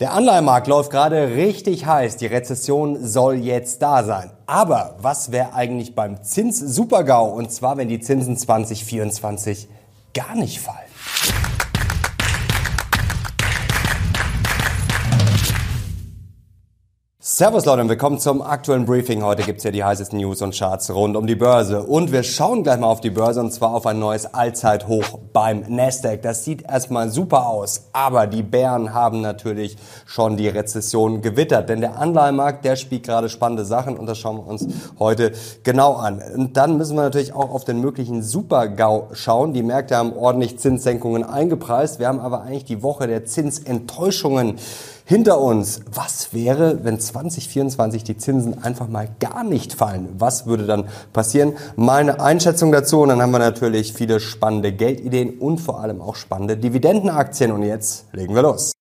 Der Anleihenmarkt läuft gerade richtig heiß. Die Rezession soll jetzt da sein. Aber was wäre eigentlich beim Zins-Supergau? Und zwar, wenn die Zinsen 2024 gar nicht fallen. Servus Leute und willkommen zum aktuellen Briefing. Heute gibt's hier die heißesten News und Charts rund um die Börse. Und wir schauen gleich mal auf die Börse und zwar auf ein neues Allzeithoch beim Nasdaq. Das sieht erstmal super aus, aber die Bären haben natürlich schon die Rezession gewittert. Denn der Anleihenmarkt, der spielt gerade spannende Sachen und das schauen wir uns heute genau an. Und dann müssen wir natürlich auch auf den möglichen Super-GAU schauen. Die Märkte haben ordentlich Zinssenkungen eingepreist. Wir haben aber eigentlich die Woche der Zinsenttäuschungen hinter uns. Was wäre, wenn 2024 die Zinsen einfach mal gar nicht fallen? Was würde dann passieren? Meine Einschätzung dazu und dann haben wir natürlich viele spannende Geldideen und vor allem auch spannende Dividendenaktien und jetzt legen wir los.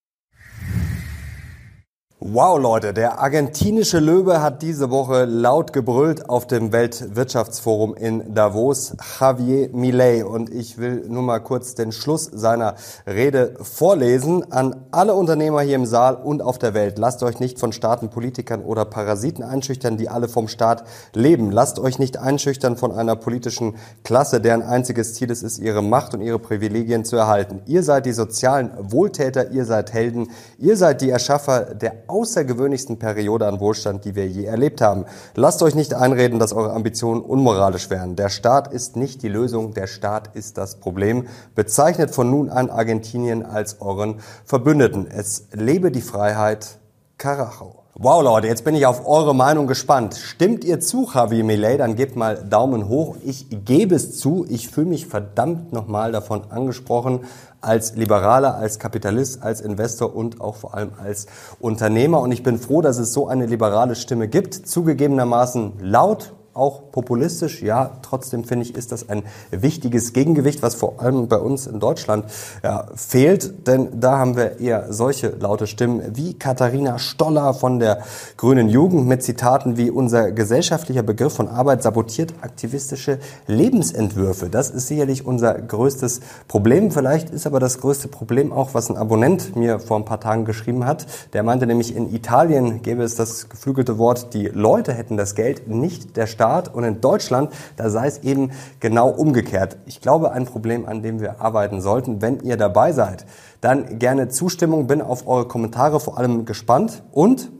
Wow, Leute, der argentinische Löwe hat diese Woche laut gebrüllt auf dem Weltwirtschaftsforum in Davos, Javier Milei. Und ich will nur mal kurz den Schluss seiner Rede vorlesen. An alle Unternehmer hier im Saal und auf der Welt. Lasst euch nicht von Staaten, Politikern oder Parasiten einschüchtern, die alle vom Staat leben. Lasst euch nicht einschüchtern von einer politischen Klasse, deren einziges Ziel es ist, ihre Macht und ihre Privilegien zu erhalten. Ihr seid die sozialen Wohltäter, ihr seid Helden, ihr seid die Erschaffer der außergewöhnlichsten Periode an Wohlstand, die wir je erlebt haben. Lasst euch nicht einreden, dass eure Ambitionen unmoralisch wären. Der Staat ist nicht die Lösung, der Staat ist das Problem. Bezeichnet von nun an Argentinien als euren Verbündeten. Es lebe die Freiheit. Carajo. Wow, Leute, jetzt bin ich auf eure Meinung gespannt. Stimmt ihr zu, Javier Millet? Dann gebt mal Daumen hoch. Ich gebe es zu. Ich fühle mich verdammt nochmal davon angesprochen, als Liberaler, als Kapitalist, als Investor und auch vor allem als Unternehmer. Und ich bin froh, dass es so eine liberale Stimme gibt. Zugegebenermaßen laut, auch populistisch. Ja, trotzdem finde ich, ist das ein wichtiges Gegengewicht, was vor allem bei uns in Deutschland ja, fehlt. Denn da haben wir eher solche laute Stimmen wie Katharina Stoller von der Grünen Jugend mit Zitaten wie unser gesellschaftlicher Begriff von Arbeit sabotiert aktivistische Lebensentwürfe. Das ist sicherlich unser größtes Problem. Vielleicht ist aber das größte Problem auch, was ein Abonnent mir vor ein paar Tagen geschrieben hat. Der meinte nämlich, in Italien gäbe es das geflügelte Wort, die Leute hätten das Geld, nicht der Staat. Staat und in Deutschland, da sei es eben genau umgekehrt. Ich glaube, ein Problem, an dem wir arbeiten sollten. Wenn ihr dabei seid, dann gerne Zustimmung, bin auf eure Kommentare vor allem gespannt und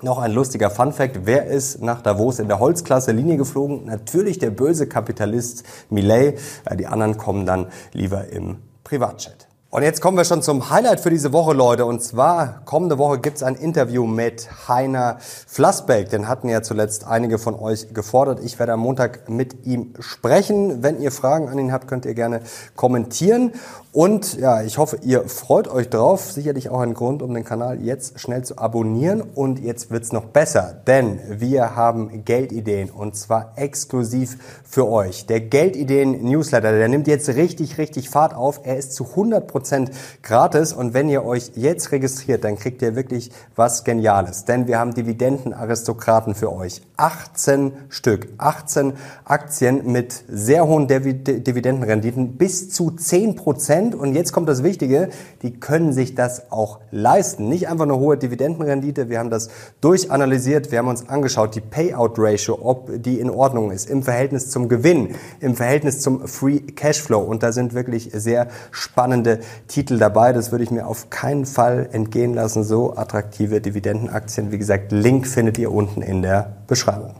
noch ein lustiger Funfact. Wer ist nach Davos in der Holzklasse Linie geflogen? Natürlich der böse Kapitalist Millet. Die anderen kommen dann lieber im Privatchat. Und jetzt kommen wir schon zum Highlight für diese Woche, Leute. Und zwar, kommende Woche gibt's ein Interview mit Heiner Flassbeck. Den hatten ja zuletzt einige von euch gefordert. Ich werde am Montag mit ihm sprechen. Wenn ihr Fragen an ihn habt, könnt ihr gerne kommentieren. Und ja, ich hoffe, ihr freut euch drauf. Sicherlich auch ein Grund, um den Kanal jetzt schnell zu abonnieren. Und jetzt wird's noch besser, denn wir haben Geldideen und zwar exklusiv für euch. Der Geldideen-Newsletter, der nimmt jetzt richtig, richtig Fahrt auf. Er ist zu 100% gratis und wenn ihr euch jetzt registriert, dann kriegt ihr wirklich was Geniales. Denn wir haben Dividendenaristokraten für euch. 18 Stück, 18 Aktien mit sehr hohen Dividendenrenditen bis zu 10 Prozent. Und jetzt kommt das Wichtige, die können sich das auch leisten. Nicht einfach eine hohe Dividendenrendite. Wir haben das durchanalysiert. Wir haben uns angeschaut, die Payout-Ratio, ob die in Ordnung ist, im Verhältnis zum Gewinn, im Verhältnis zum Free Cashflow. Und da sind wirklich sehr spannende Titel dabei. Das würde ich mir auf keinen Fall entgehen lassen. So attraktive Dividendenaktien. Wie gesagt, Link findet ihr unten in der Beschreibung.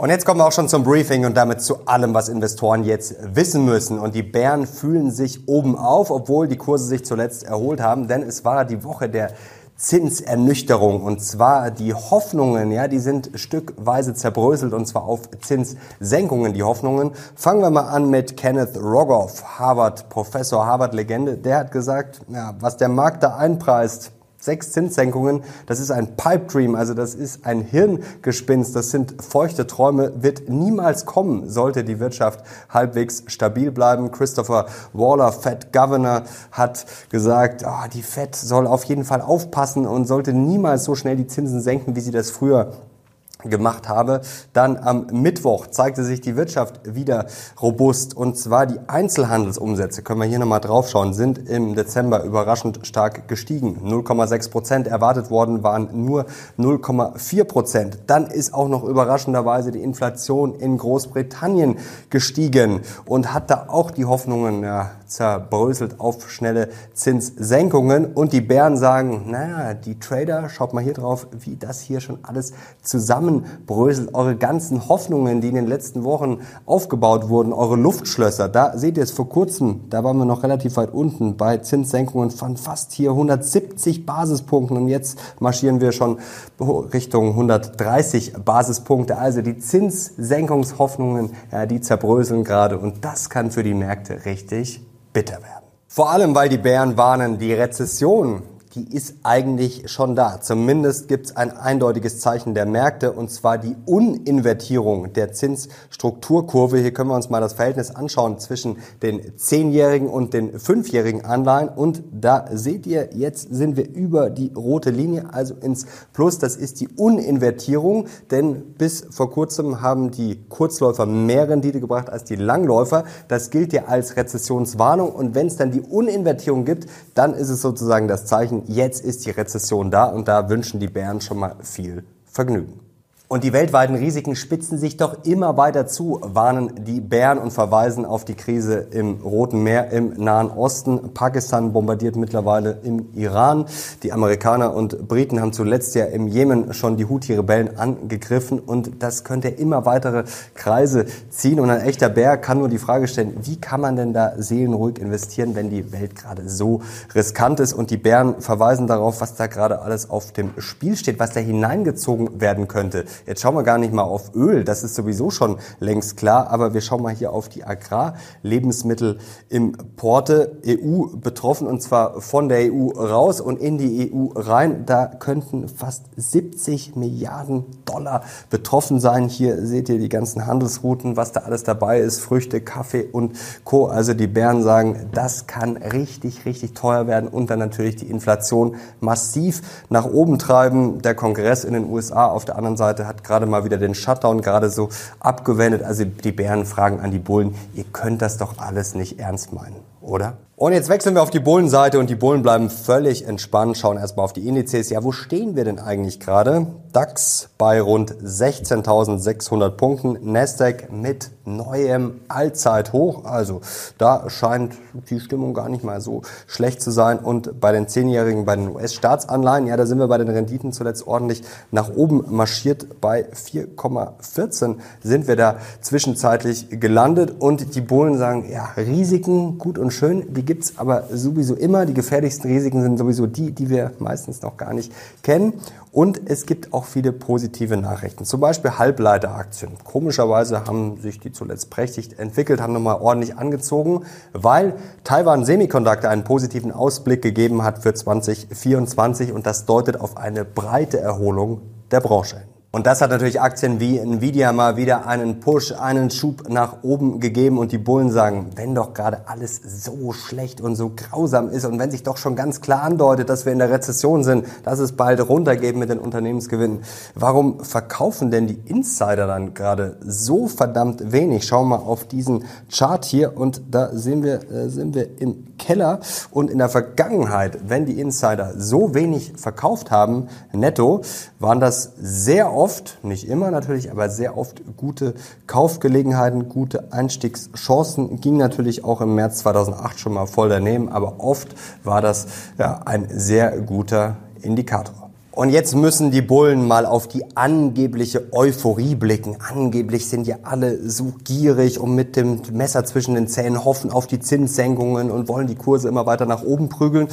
Und jetzt kommen wir auch schon zum Briefing und damit zu allem, was Investoren jetzt wissen müssen. Und die Bären fühlen sich oben auf, obwohl die Kurse sich zuletzt erholt haben, denn es war die Woche der Zinsernüchterung und zwar die Hoffnungen, ja, die sind stückweise zerbröselt und zwar auf Zinssenkungen, die Hoffnungen. Fangen wir mal an mit Kenneth Rogoff, Harvard Professor, Harvard Legende. Der hat gesagt, ja, was der Markt da einpreist, Sechs Zinssenkungen, das ist ein Pipe Dream, also das ist ein Hirngespinst, das sind feuchte Träume, wird niemals kommen, sollte die Wirtschaft halbwegs stabil bleiben. Christopher Waller, Fed Governor, hat gesagt, oh, die Fed soll auf jeden Fall aufpassen und sollte niemals so schnell die Zinsen senken, wie sie das früher gemacht habe. Dann am Mittwoch zeigte sich die Wirtschaft wieder robust und zwar die Einzelhandelsumsätze, können wir hier nochmal draufschauen, sind im Dezember überraschend stark gestiegen. 0,6 Prozent erwartet worden waren nur 0,4 Prozent. Dann ist auch noch überraschenderweise die Inflation in Großbritannien gestiegen und hat da auch die Hoffnungen ja, zerbröselt auf schnelle Zinssenkungen und die Bären sagen, naja, die Trader, schaut mal hier drauf, wie das hier schon alles zusammen zusammenbröselt, eure ganzen Hoffnungen, die in den letzten Wochen aufgebaut wurden, eure Luftschlösser, da seht ihr es vor kurzem, da waren wir noch relativ weit unten bei Zinssenkungen von fast hier 170 Basispunkten und jetzt marschieren wir schon Richtung 130 Basispunkte. Also die Zinssenkungshoffnungen, ja, die zerbröseln gerade und das kann für die Märkte richtig bitter werden. Vor allem, weil die Bären warnen, die Rezession die ist eigentlich schon da. Zumindest gibt es ein eindeutiges Zeichen der Märkte und zwar die Uninvertierung der Zinsstrukturkurve. Hier können wir uns mal das Verhältnis anschauen zwischen den zehnjährigen und den fünfjährigen Anleihen und da seht ihr, jetzt sind wir über die rote Linie, also ins Plus. Das ist die Uninvertierung, denn bis vor kurzem haben die Kurzläufer mehr Rendite gebracht als die Langläufer. Das gilt ja als Rezessionswarnung und wenn es dann die Uninvertierung gibt, dann ist es sozusagen das Zeichen, jetzt ist die Rezession da und da wünschen die Bären schon mal viel Vergnügen. Und die weltweiten Risiken spitzen sich doch immer weiter zu, warnen die Bären und verweisen auf die Krise im Roten Meer im Nahen Osten. Pakistan bombardiert mittlerweile im Iran. Die Amerikaner und Briten haben zuletzt ja im Jemen schon die Houthi-Rebellen angegriffen und das könnte immer weitere Kreise ziehen. Und ein echter Bär kann nur die Frage stellen, wie kann man denn da seelenruhig investieren, wenn die Welt gerade so riskant ist? Und die Bären verweisen darauf, was da gerade alles auf dem Spiel steht, was da hineingezogen werden könnte. Jetzt schauen wir gar nicht mal auf Öl, das ist sowieso schon längst klar, aber wir schauen mal hier auf die Agrarlebensmittelimporte EU betroffen und zwar von der EU raus und in die EU rein. Da könnten fast 70 Milliarden Dollar betroffen sein. Hier seht ihr die ganzen Handelsrouten, was da alles dabei ist, Früchte, Kaffee und Co. Also die Bären sagen, das kann richtig, richtig teuer werden und dann natürlich die Inflation massiv nach oben treiben. Der Kongress in den USA auf der anderen Seite hat gerade mal wieder den Shutdown gerade so abgewendet. Also die Bären fragen an die Bullen, ihr könnt das doch alles nicht ernst meinen, oder? Und jetzt wechseln wir auf die Bullenseite und die Bullen bleiben völlig entspannt, schauen erstmal auf die Indizes. Ja, wo stehen wir denn eigentlich gerade? DAX bei rund 16.600 Punkten, Nasdaq mit neuem Allzeithoch. Also da scheint die Stimmung gar nicht mal so schlecht zu sein. Und bei den Zehnjährigen, bei den US-Staatsanleihen, ja, da sind wir bei den Renditen zuletzt ordentlich nach oben marschiert. Bei 4,14 sind wir da zwischenzeitlich gelandet. Und die Bullen sagen, ja, Risiken gut und schön, die gibt's aber sowieso immer. Die gefährlichsten Risiken sind sowieso die, die wir meistens noch gar nicht kennen. Und es gibt auch viele positive Nachrichten. Zum Beispiel Halbleiteraktien. Komischerweise haben sich die zuletzt prächtig entwickelt, haben nochmal ordentlich angezogen, weil Taiwan Semiconductor einen positiven Ausblick gegeben hat für 2024 und das deutet auf eine breite Erholung der Branche. Und das hat natürlich Aktien wie Nvidia mal wieder einen Push, einen Schub nach oben gegeben. Und die Bullen sagen, wenn doch gerade alles so schlecht und so grausam ist und wenn sich doch schon ganz klar andeutet, dass wir in der Rezession sind, dass es bald runtergeht mit den Unternehmensgewinnen, warum verkaufen denn die Insider dann gerade so verdammt wenig? Schauen wir mal auf diesen Chart hier. Und da sehen wir, äh, sind wir im Keller. Und in der Vergangenheit, wenn die Insider so wenig verkauft haben, netto, waren das sehr oft, nicht immer natürlich, aber sehr oft gute Kaufgelegenheiten, gute Einstiegschancen. Ging natürlich auch im März 2008 schon mal voll daneben, aber oft war das ja, ein sehr guter Indikator. Und jetzt müssen die Bullen mal auf die angebliche Euphorie blicken. Angeblich sind ja alle so gierig und mit dem Messer zwischen den Zähnen hoffen auf die Zinssenkungen und wollen die Kurse immer weiter nach oben prügeln.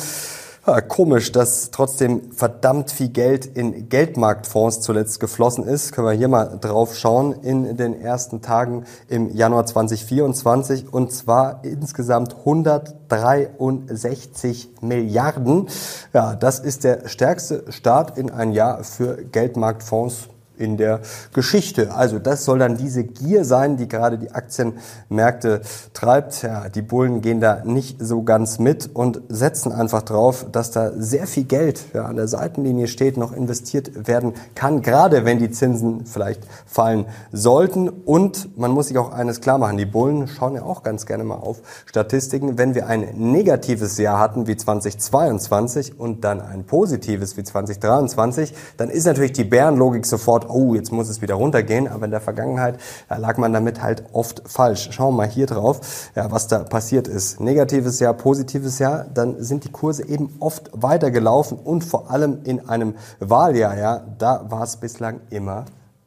Ja, komisch, dass trotzdem verdammt viel Geld in Geldmarktfonds zuletzt geflossen ist. Können wir hier mal drauf schauen in den ersten Tagen im Januar 2024 und zwar insgesamt 163 Milliarden. Ja, das ist der stärkste Start in ein Jahr für Geldmarktfonds in der Geschichte. Also das soll dann diese Gier sein, die gerade die Aktienmärkte treibt. Ja, die Bullen gehen da nicht so ganz mit und setzen einfach drauf, dass da sehr viel Geld ja, an der Seitenlinie steht, noch investiert werden kann, gerade wenn die Zinsen vielleicht fallen sollten. Und man muss sich auch eines klar machen, die Bullen schauen ja auch ganz gerne mal auf Statistiken. Wenn wir ein negatives Jahr hatten wie 2022 und dann ein positives wie 2023, dann ist natürlich die Bärenlogik sofort oh, jetzt muss es wieder runtergehen. Aber in der Vergangenheit lag man damit halt oft falsch. Schauen wir mal hier drauf, ja, was da passiert ist. Negatives Jahr, positives Jahr, dann sind die Kurse eben oft weitergelaufen und vor allem in einem Wahljahr, ja, da war es bislang immer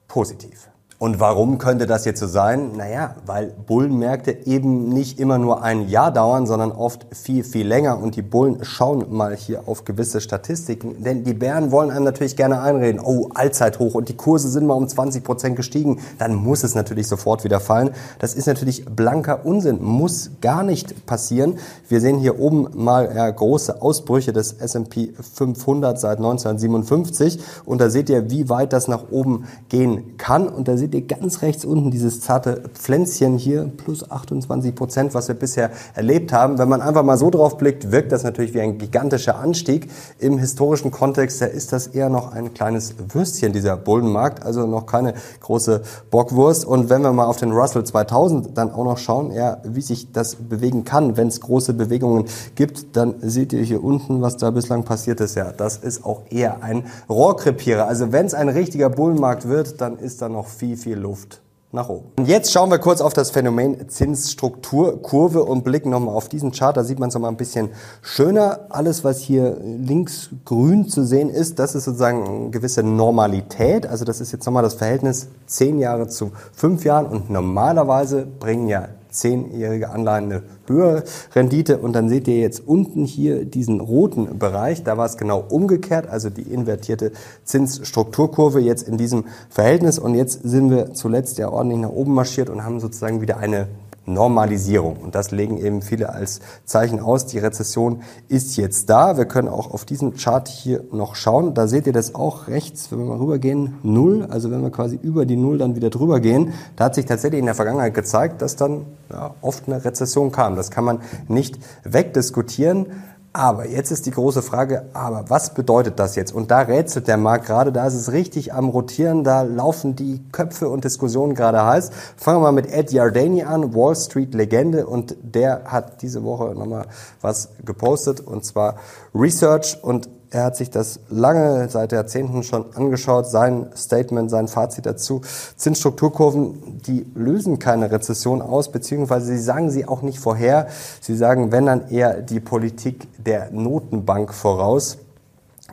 positiv. Und warum könnte das jetzt so sein? Naja, weil Bullenmärkte eben nicht immer nur ein Jahr dauern, sondern oft viel, viel länger. Und die Bullen schauen mal hier auf gewisse Statistiken. Denn die Bären wollen einem natürlich gerne einreden, oh, Allzeithoch und die Kurse sind mal um 20 Prozent gestiegen. Dann muss es natürlich sofort wieder fallen. Das ist natürlich blanker Unsinn, muss gar nicht passieren. Wir sehen hier oben mal ja, große Ausbrüche des S&P 500 seit 1957. Und da seht ihr, wie weit das nach oben gehen kann. Und da seht seht ihr ganz rechts unten dieses zarte Pflänzchen hier, plus 28 Prozent, was wir bisher erlebt haben. Wenn man einfach mal so drauf blickt, wirkt das natürlich wie ein gigantischer Anstieg. Im historischen Kontext, da ist das eher noch ein kleines Würstchen, dieser Bullenmarkt, also noch keine große Bockwurst. Und wenn wir mal auf den Russell 2000 dann auch noch schauen, ja, wie sich das bewegen kann, wenn es große Bewegungen gibt, dann seht ihr hier unten, was da bislang passiert ist. Ja, das ist auch eher ein Rohrkrepierer. Also wenn es ein richtiger Bullenmarkt wird, dann ist da noch viel, viel Luft nach oben. Und jetzt schauen wir kurz auf das Phänomen Zinsstrukturkurve und blicken nochmal auf diesen Chart. Da sieht man es nochmal ein bisschen schöner. Alles, was hier links grün zu sehen ist, das ist sozusagen eine gewisse Normalität. Also das ist jetzt nochmal das Verhältnis zehn Jahre zu fünf Jahren. Und normalerweise bringen ja zehnjährige Anleihen eine höhere Rendite. Und dann seht ihr jetzt unten hier diesen roten Bereich. Da war es genau umgekehrt, also die invertierte Zinsstrukturkurve jetzt in diesem Verhältnis. Und jetzt sind wir zuletzt ja ordentlich nach oben marschiert und haben sozusagen wieder eine Normalisierung. Und das legen eben viele als Zeichen aus. Die Rezession ist jetzt da. Wir können auch auf diesen Chart hier noch schauen. Da seht ihr das auch rechts, wenn wir mal rübergehen, Null. Also wenn wir quasi über die Null dann wieder drüber gehen, da hat sich tatsächlich in der Vergangenheit gezeigt, dass dann ja, oft eine Rezession kam. Das kann man nicht wegdiskutieren. Aber jetzt ist die große Frage, aber was bedeutet das jetzt? Und da rätselt der Markt gerade, da ist es richtig am Rotieren, da laufen die Köpfe und Diskussionen gerade heiß. Fangen wir mal mit Ed Yardeni an, Wall Street Legende, und der hat diese Woche nochmal was gepostet, und zwar Research und er hat sich das lange, seit Jahrzehnten schon angeschaut, sein Statement, sein Fazit dazu. Zinsstrukturkurven, die lösen keine Rezession aus, beziehungsweise sie sagen sie auch nicht vorher. Sie sagen, wenn dann eher die Politik der Notenbank voraus.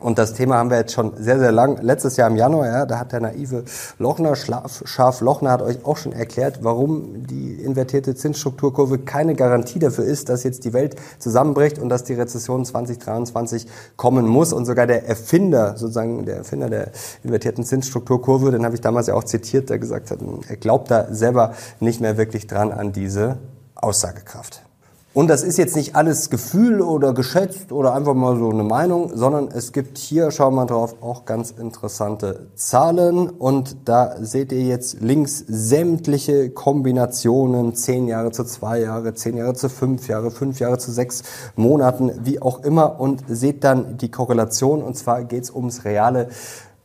Und das Thema haben wir jetzt schon sehr, sehr lang. Letztes Jahr im Januar, ja, da hat der naive Lochner, Schlaf, Scharf Lochner hat euch auch schon erklärt, warum die invertierte Zinsstrukturkurve keine Garantie dafür ist, dass jetzt die Welt zusammenbricht und dass die Rezession 2023 kommen muss. Und sogar der Erfinder, sozusagen der Erfinder der invertierten Zinsstrukturkurve, den habe ich damals ja auch zitiert, der gesagt hat, er glaubt da selber nicht mehr wirklich dran an diese Aussagekraft. Und das ist jetzt nicht alles Gefühl oder geschätzt oder einfach mal so eine Meinung, sondern es gibt hier, schauen wir mal drauf, auch ganz interessante Zahlen. Und da seht ihr jetzt links sämtliche Kombinationen, zehn Jahre zu zwei Jahre, zehn Jahre zu fünf Jahre, fünf Jahre zu sechs Monaten, wie auch immer. Und seht dann die Korrelation. Und zwar geht es ums reale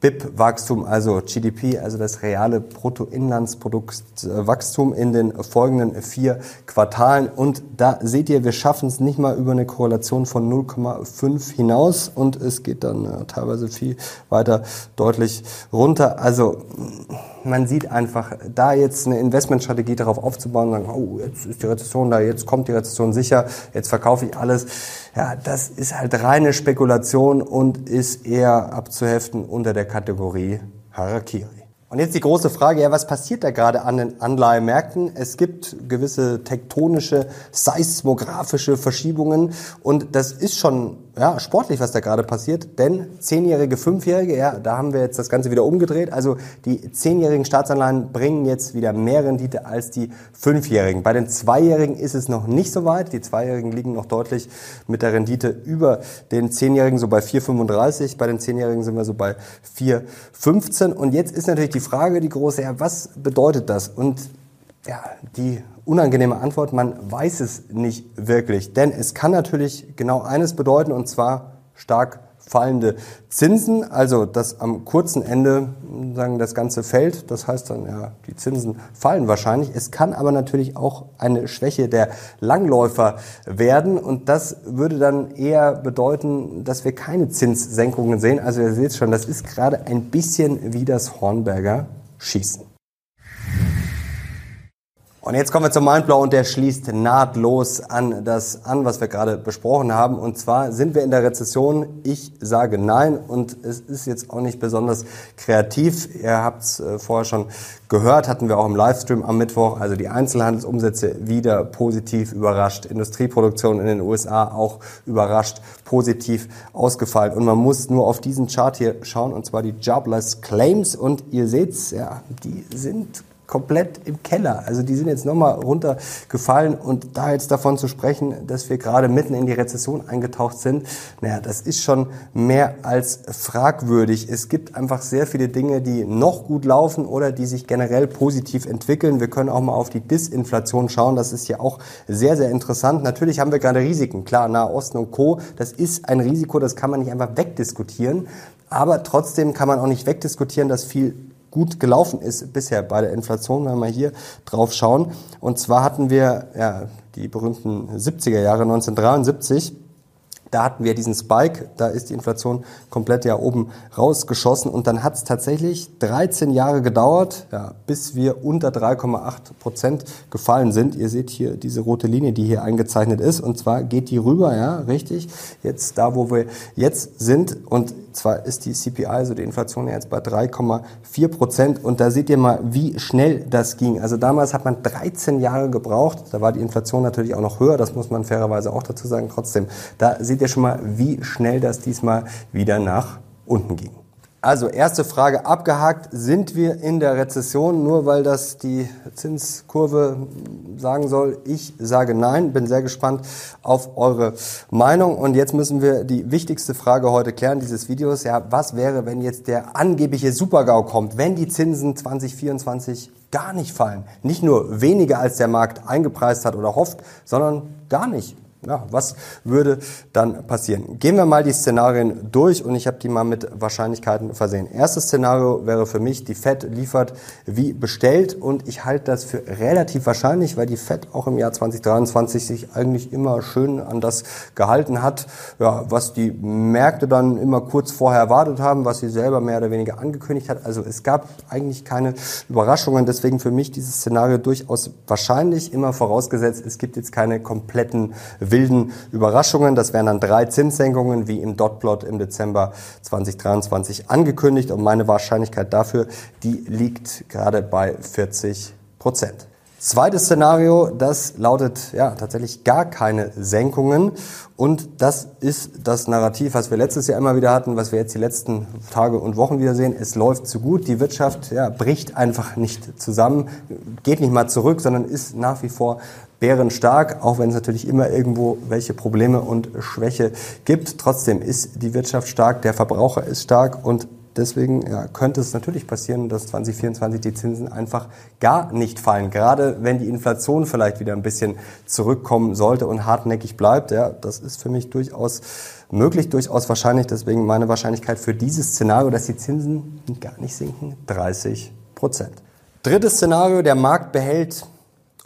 BIP-Wachstum, also GDP, also das reale Bruttoinlandsproduktswachstum in den folgenden vier Quartalen. Und da seht ihr, wir schaffen es nicht mal über eine Korrelation von 0,5 hinaus und es geht dann äh, teilweise viel weiter deutlich runter. Also man sieht einfach, da jetzt eine Investmentstrategie darauf aufzubauen, sagen, oh, jetzt ist die Rezession da, jetzt kommt die Rezession sicher, jetzt verkaufe ich alles. Ja, das ist halt reine Spekulation und ist eher abzuheften unter der Kategorie Harakiri. Und jetzt die große Frage, ja, was passiert da gerade an den Anleihemärkten? Es gibt gewisse tektonische, seismografische Verschiebungen und das ist schon ja, sportlich, was da gerade passiert, denn zehnjährige, fünfjährige, ja, da haben wir jetzt das Ganze wieder umgedreht. Also die zehnjährigen Staatsanleihen bringen jetzt wieder mehr Rendite als die fünfjährigen. Bei den zweijährigen ist es noch nicht so weit. Die zweijährigen liegen noch deutlich mit der Rendite über den zehnjährigen, so bei 4,35. Bei den zehnjährigen sind wir so bei 4,15. Und jetzt ist natürlich die Frage, die große, ja, was bedeutet das? Und ja, die unangenehme Antwort, man weiß es nicht wirklich. Denn es kann natürlich genau eines bedeuten, und zwar stark fallende Zinsen, also dass am kurzen Ende sagen das Ganze fällt, das heißt dann ja, die Zinsen fallen wahrscheinlich. Es kann aber natürlich auch eine Schwäche der Langläufer werden und das würde dann eher bedeuten, dass wir keine Zinssenkungen sehen. Also ihr seht schon, das ist gerade ein bisschen wie das Hornberger Schießen. Und jetzt kommen wir zum Mindblow und der schließt nahtlos an das an, was wir gerade besprochen haben. Und zwar sind wir in der Rezession. Ich sage nein und es ist jetzt auch nicht besonders kreativ. Ihr habt es äh, vorher schon gehört, hatten wir auch im Livestream am Mittwoch. Also die Einzelhandelsumsätze wieder positiv überrascht. Industrieproduktion in den USA auch überrascht positiv ausgefallen. Und man muss nur auf diesen Chart hier schauen und zwar die Jobless Claims. Und ihr seht's, ja, die sind komplett im Keller. Also die sind jetzt nochmal runtergefallen und da jetzt davon zu sprechen, dass wir gerade mitten in die Rezession eingetaucht sind, naja, das ist schon mehr als fragwürdig. Es gibt einfach sehr viele Dinge, die noch gut laufen oder die sich generell positiv entwickeln. Wir können auch mal auf die Disinflation schauen. Das ist ja auch sehr, sehr interessant. Natürlich haben wir gerade Risiken. Klar, Nahosten und Co. Das ist ein Risiko, das kann man nicht einfach wegdiskutieren. Aber trotzdem kann man auch nicht wegdiskutieren, dass viel gut gelaufen ist bisher bei der Inflation, wenn wir hier drauf schauen. Und zwar hatten wir ja, die berühmten 70er Jahre 1973 da hatten wir diesen Spike, da ist die Inflation komplett ja oben rausgeschossen. Und dann hat es tatsächlich 13 Jahre gedauert, ja, bis wir unter 3,8 Prozent gefallen sind. Ihr seht hier diese rote Linie, die hier eingezeichnet ist. Und zwar geht die rüber, ja, richtig, jetzt da, wo wir jetzt sind. Und zwar ist die CPI, also die Inflation jetzt bei 3,4 Prozent und da seht ihr mal, wie schnell das ging. Also damals hat man 13 Jahre gebraucht, da war die Inflation natürlich auch noch höher, das muss man fairerweise auch dazu sagen. Trotzdem, da seht ihr schon mal, wie schnell das diesmal wieder nach unten ging. Also erste Frage abgehakt. Sind wir in der Rezession, nur weil das die Zinskurve sagen soll? Ich sage nein, bin sehr gespannt auf eure Meinung. Und jetzt müssen wir die wichtigste Frage heute klären dieses Videos. Ja, was wäre, wenn jetzt der angebliche Supergau kommt, wenn die Zinsen 2024 gar nicht fallen? Nicht nur weniger als der Markt eingepreist hat oder hofft, sondern gar nicht ja, was würde dann passieren? Gehen wir mal die Szenarien durch und ich habe die mal mit Wahrscheinlichkeiten versehen. Erstes Szenario wäre für mich, die Fed liefert wie bestellt und ich halte das für relativ wahrscheinlich, weil die Fed auch im Jahr 2023 sich eigentlich immer schön an das gehalten hat, ja, was die Märkte dann immer kurz vorher erwartet haben, was sie selber mehr oder weniger angekündigt hat. Also es gab eigentlich keine Überraschungen, deswegen für mich dieses Szenario durchaus wahrscheinlich, immer vorausgesetzt, es gibt jetzt keine kompletten wilden Überraschungen. Das wären dann drei Zinssenkungen, wie im Dotplot im Dezember 2023 angekündigt. Und meine Wahrscheinlichkeit dafür, die liegt gerade bei 40 Prozent. Zweites Szenario, das lautet ja tatsächlich gar keine Senkungen. Und das ist das Narrativ, was wir letztes Jahr immer wieder hatten, was wir jetzt die letzten Tage und Wochen wieder sehen. Es läuft zu gut. Die Wirtschaft ja, bricht einfach nicht zusammen, geht nicht mal zurück, sondern ist nach wie vor bärenstark, auch wenn es natürlich immer irgendwo welche Probleme und Schwäche gibt. Trotzdem ist die Wirtschaft stark, der Verbraucher ist stark und Deswegen ja, könnte es natürlich passieren, dass 2024 die Zinsen einfach gar nicht fallen. Gerade wenn die Inflation vielleicht wieder ein bisschen zurückkommen sollte und hartnäckig bleibt. Ja, das ist für mich durchaus möglich, durchaus wahrscheinlich. Deswegen meine Wahrscheinlichkeit für dieses Szenario, dass die Zinsen gar nicht sinken, 30 Prozent. Drittes Szenario, der Markt behält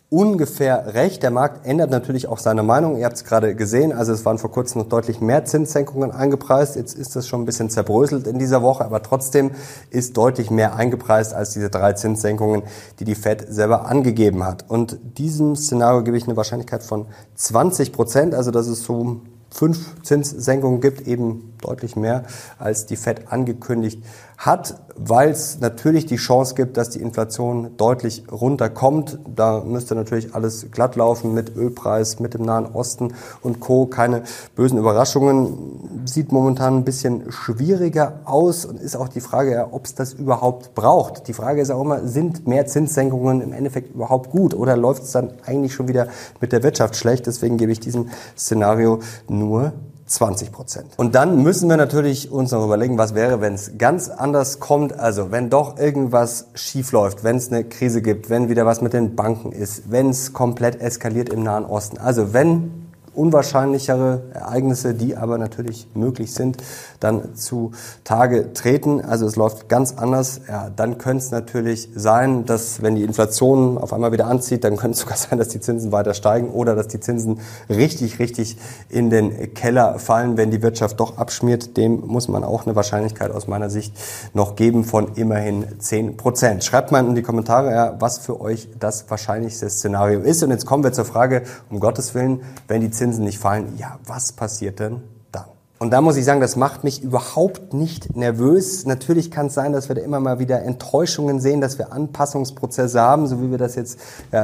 ungefähr recht. Der Markt ändert natürlich auch seine Meinung. Ihr habt es gerade gesehen. Also es waren vor kurzem noch deutlich mehr Zinssenkungen eingepreist. Jetzt ist das schon ein bisschen zerbröselt in dieser Woche, aber trotzdem ist deutlich mehr eingepreist als diese drei Zinssenkungen, die die Fed selber angegeben hat. Und diesem Szenario gebe ich eine Wahrscheinlichkeit von 20 Prozent. Also das ist so fünf Zinssenkungen gibt, eben deutlich mehr, als die Fed angekündigt hat, weil es natürlich die Chance gibt, dass die Inflation deutlich runterkommt. Da müsste natürlich alles glatt laufen mit Ölpreis, mit dem Nahen Osten und Co. Keine bösen Überraschungen. Sieht momentan ein bisschen schwieriger aus und ist auch die Frage, ob es das überhaupt braucht. Die Frage ist auch immer, sind mehr Zinssenkungen im Endeffekt überhaupt gut oder läuft es dann eigentlich schon wieder mit der Wirtschaft schlecht? Deswegen gebe ich diesem Szenario nur 20 Prozent. Und dann müssen wir natürlich uns noch überlegen, was wäre, wenn es ganz anders kommt. Also wenn doch irgendwas schief läuft, wenn es eine Krise gibt, wenn wieder was mit den Banken ist, wenn es komplett eskaliert im Nahen Osten. Also wenn unwahrscheinlichere Ereignisse, die aber natürlich möglich sind, dann zu Tage treten. Also es läuft ganz anders. Ja, dann könnte es natürlich sein, dass wenn die Inflation auf einmal wieder anzieht, dann könnte es sogar sein, dass die Zinsen weiter steigen oder dass die Zinsen richtig, richtig in den Keller fallen, wenn die Wirtschaft doch abschmiert. Dem muss man auch eine Wahrscheinlichkeit aus meiner Sicht noch geben von immerhin 10 Prozent. Schreibt mal in die Kommentare, ja, was für euch das wahrscheinlichste Szenario ist. Und jetzt kommen wir zur Frage, um Gottes Willen, wenn die Zinsen Zinsen nicht fallen, ja, was passiert denn dann? Und da muss ich sagen, das macht mich überhaupt nicht nervös. Natürlich kann es sein, dass wir da immer mal wieder Enttäuschungen sehen, dass wir Anpassungsprozesse haben, so wie wir das jetzt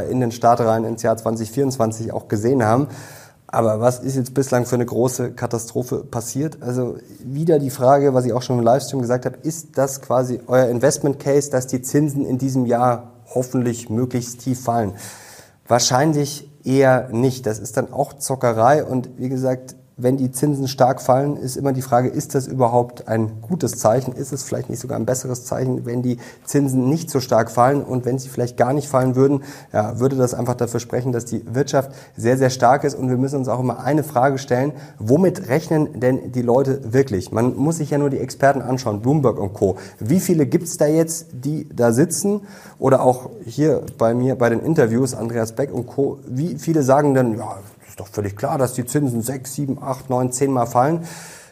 in den Startreihen ins Jahr 2024 auch gesehen haben. Aber was ist jetzt bislang für eine große Katastrophe passiert? Also wieder die Frage, was ich auch schon im Livestream gesagt habe, ist das quasi euer Investment Case, dass die Zinsen in diesem Jahr hoffentlich möglichst tief fallen? Wahrscheinlich eher nicht. Das ist dann auch Zockerei und wie gesagt, wenn die Zinsen stark fallen, ist immer die Frage, ist das überhaupt ein gutes Zeichen? Ist es vielleicht nicht sogar ein besseres Zeichen, wenn die Zinsen nicht so stark fallen? Und wenn sie vielleicht gar nicht fallen würden, ja, würde das einfach dafür sprechen, dass die Wirtschaft sehr, sehr stark ist. Und wir müssen uns auch immer eine Frage stellen, womit rechnen denn die Leute wirklich? Man muss sich ja nur die Experten anschauen, Bloomberg und Co. Wie viele gibt's da jetzt, die da sitzen? Oder auch hier bei mir bei den Interviews, Andreas Beck und Co. Wie viele sagen denn, ja, ist doch völlig klar, dass die Zinsen sechs, sieben, acht, neun, zehn Mal fallen.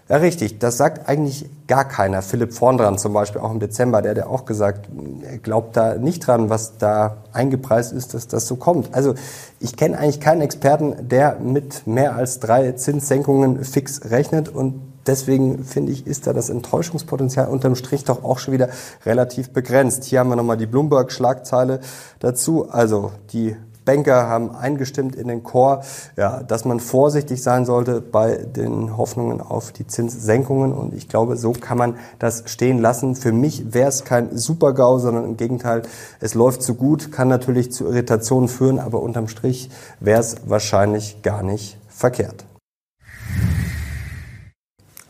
Ja, richtig. Das sagt eigentlich gar keiner. Philipp Vorndran zum Beispiel auch im Dezember, der hat ja auch gesagt, er glaubt da nicht dran, was da eingepreist ist, dass das so kommt. Also ich kenne eigentlich keinen Experten, der mit mehr als drei Zinssenkungen fix rechnet und deswegen finde ich, ist da das Enttäuschungspotenzial unterm Strich doch auch schon wieder relativ begrenzt. Hier haben wir nochmal die Bloomberg-Schlagzeile dazu. Also die Banker haben eingestimmt in den Chor, ja, dass man vorsichtig sein sollte bei den Hoffnungen auf die Zinssenkungen. Und ich glaube, so kann man das stehen lassen. Für mich wäre es kein Super-GAU, sondern im Gegenteil, es läuft zu gut, kann natürlich zu Irritationen führen, aber unterm Strich wäre es wahrscheinlich gar nicht verkehrt.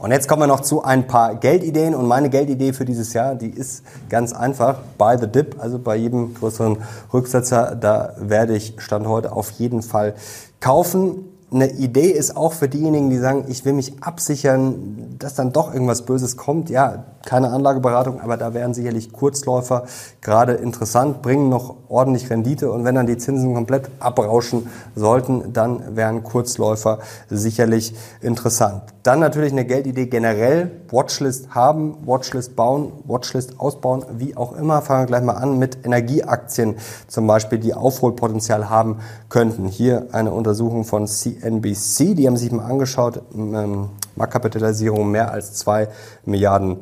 Und jetzt kommen wir noch zu ein paar Geldideen. Und meine Geldidee für dieses Jahr, die ist ganz einfach. Buy the Dip, also bei jedem größeren Rücksetzer, da werde ich Stand heute auf jeden Fall kaufen eine Idee ist auch für diejenigen, die sagen, ich will mich absichern, dass dann doch irgendwas Böses kommt. Ja, keine Anlageberatung, aber da wären sicherlich Kurzläufer gerade interessant, bringen noch ordentlich Rendite und wenn dann die Zinsen komplett abrauschen sollten, dann wären Kurzläufer sicherlich interessant. Dann natürlich eine Geldidee generell, Watchlist haben, Watchlist bauen, Watchlist ausbauen, wie auch immer. Fangen wir gleich mal an mit Energieaktien zum Beispiel, die Aufholpotenzial haben könnten. Hier eine Untersuchung von CNBC, die haben sich mal angeschaut, ähm, Marktkapitalisierung mehr als zwei Milliarden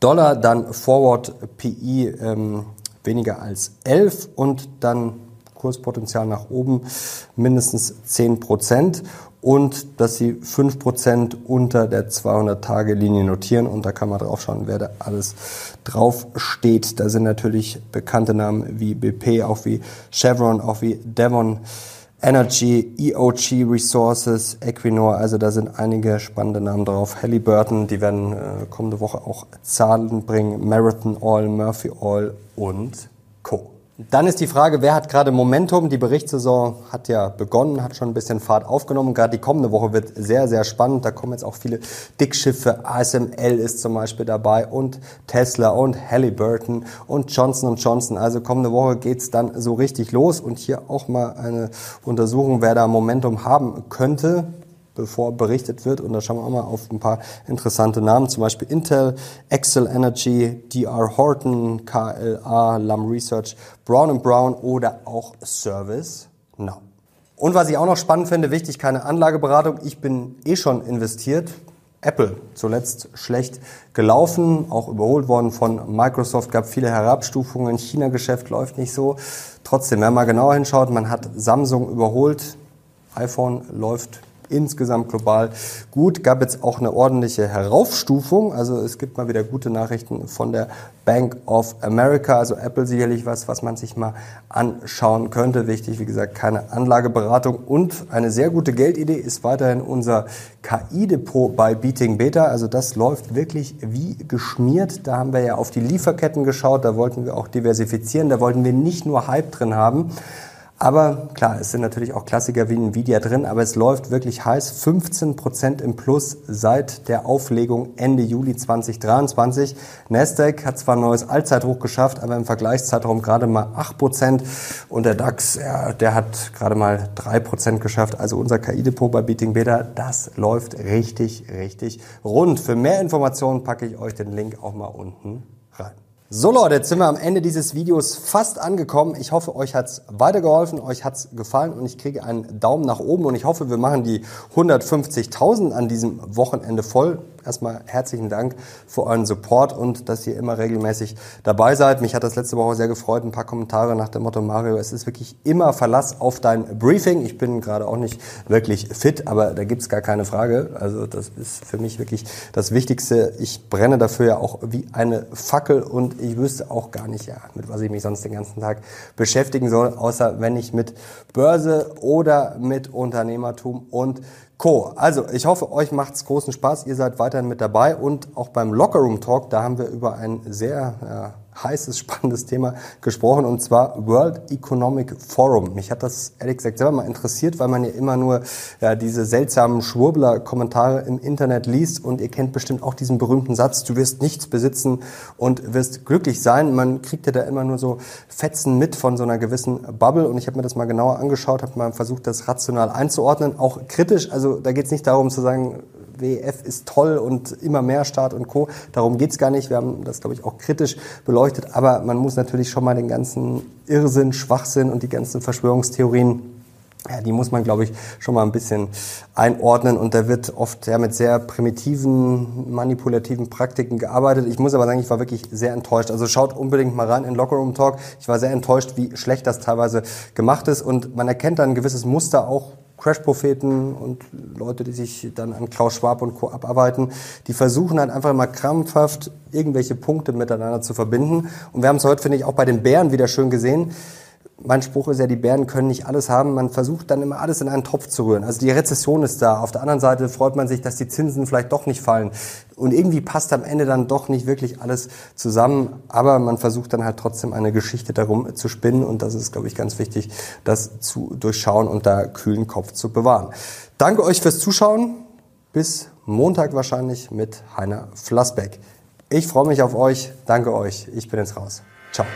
Dollar, dann Forward PI ähm, weniger als 11 und dann Kurspotenzial nach oben mindestens 10 Prozent und dass sie 5 Prozent unter der 200-Tage-Linie notieren und da kann man drauf schauen, wer da alles drauf steht. Da sind natürlich bekannte Namen wie BP, auch wie Chevron, auch wie Devon. Energy, EOG Resources, Equinor, also da sind einige spannende Namen drauf. Halliburton, die werden äh, kommende Woche auch Zahlen bringen. Marathon Oil, Murphy Oil und Co. Dann ist die Frage, wer hat gerade Momentum? Die Berichtssaison hat ja begonnen, hat schon ein bisschen Fahrt aufgenommen. Gerade die kommende Woche wird sehr, sehr spannend. Da kommen jetzt auch viele Dickschiffe. ASML ist zum Beispiel dabei und Tesla und Halliburton und Johnson Johnson. Also kommende Woche geht's dann so richtig los. Und hier auch mal eine Untersuchung, wer da Momentum haben könnte bevor berichtet wird. Und da schauen wir auch mal auf ein paar interessante Namen, zum Beispiel Intel, Excel Energy, DR Horton, KLA, Lam Research, Brown Brown oder auch Service Now. Und was ich auch noch spannend finde, wichtig, keine Anlageberatung. Ich bin eh schon investiert. Apple zuletzt schlecht gelaufen, auch überholt worden von Microsoft, gab viele Herabstufungen, China-Geschäft läuft nicht so. Trotzdem, wenn man genauer hinschaut, man hat Samsung überholt, iPhone läuft insgesamt global gut. Gab jetzt auch eine ordentliche Heraufstufung. Also es gibt mal wieder gute Nachrichten von der Bank of America, also Apple sicherlich was, was man sich mal anschauen könnte. Wichtig, wie gesagt, keine Anlageberatung und eine sehr gute Geldidee ist weiterhin unser KI-Depot bei Beating Beta. Also das läuft wirklich wie geschmiert. Da haben wir ja auf die Lieferketten geschaut, da wollten wir auch diversifizieren, da wollten wir nicht nur Hype drin haben, aber klar, es sind natürlich auch Klassiker wie Nvidia drin, aber es läuft wirklich heiß. 15 Prozent im Plus seit der Auflegung Ende Juli 2023. Nasdaq hat zwar ein neues Allzeithoch geschafft, aber im Vergleichszeitraum gerade mal 8 Prozent. Und der DAX, ja, der hat gerade mal 3 Prozent geschafft. Also unser KI-Depot bei Beating Beta, das läuft richtig, richtig rund. Für mehr Informationen packe ich euch den Link auch mal unten rein. So Leute, jetzt sind wir am Ende dieses Videos fast angekommen. Ich hoffe, euch hat's weitergeholfen, euch hat's gefallen und ich kriege einen Daumen nach oben und ich hoffe, wir machen die 150.000 an diesem Wochenende voll erstmal herzlichen Dank für euren Support und dass ihr immer regelmäßig dabei seid. Mich hat das letzte Woche sehr gefreut. Ein paar Kommentare nach dem Motto, Mario, es ist wirklich immer Verlass auf dein Briefing. Ich bin gerade auch nicht wirklich fit, aber da gibt's gar keine Frage. Also das ist für mich wirklich das Wichtigste. Ich brenne dafür ja auch wie eine Fackel und ich wüsste auch gar nicht, ja, mit was ich mich sonst den ganzen Tag beschäftigen soll, außer wenn ich mit Börse oder mit Unternehmertum und Co. Also, ich hoffe, euch macht's großen Spaß. Ihr seid weiterhin mit dabei und auch beim Lockerroom Talk, da haben wir über ein sehr heißes, spannendes Thema gesprochen und zwar World Economic Forum. Mich hat das ehrlich gesagt selber mal interessiert, weil man ja immer nur ja, diese seltsamen Schwurbler-Kommentare im Internet liest und ihr kennt bestimmt auch diesen berühmten Satz, du wirst nichts besitzen und wirst glücklich sein. Man kriegt ja da immer nur so Fetzen mit von so einer gewissen Bubble und ich habe mir das mal genauer angeschaut, habe mal versucht, das rational einzuordnen, auch kritisch. Also da geht es nicht darum zu sagen, WEF ist toll und immer mehr Staat und Co. Darum geht's gar nicht. Wir haben das, glaube ich, auch kritisch beleuchtet. Aber man muss natürlich schon mal den ganzen Irrsinn, Schwachsinn und die ganzen Verschwörungstheorien ja, die muss man, glaube ich, schon mal ein bisschen einordnen und da wird oft ja mit sehr primitiven, manipulativen Praktiken gearbeitet. Ich muss aber sagen, ich war wirklich sehr enttäuscht. Also schaut unbedingt mal rein in Lockerroom Talk. Ich war sehr enttäuscht, wie schlecht das teilweise gemacht ist und man erkennt dann ein gewisses Muster auch Crash-Propheten und Leute, die sich dann an Klaus Schwab und Co. abarbeiten, die versuchen halt einfach mal krampfhaft irgendwelche Punkte miteinander zu verbinden. Und wir haben es heute, finde ich, auch bei den Bären wieder schön gesehen mein Spruch ist ja, die Bären können nicht alles haben. Man versucht dann immer alles in einen Topf zu rühren. Also die Rezession ist da. Auf der anderen Seite freut man sich, dass die Zinsen vielleicht doch nicht fallen. Und irgendwie passt am Ende dann doch nicht wirklich alles zusammen. Aber man versucht dann halt trotzdem eine Geschichte darum zu spinnen. Und das ist, glaube ich, ganz wichtig, das zu durchschauen und da kühlen Kopf zu bewahren. Danke euch fürs Zuschauen. Bis Montag wahrscheinlich mit Heiner Flassbeck. Ich freue mich auf euch. Danke euch. Ich bin jetzt raus. Ciao.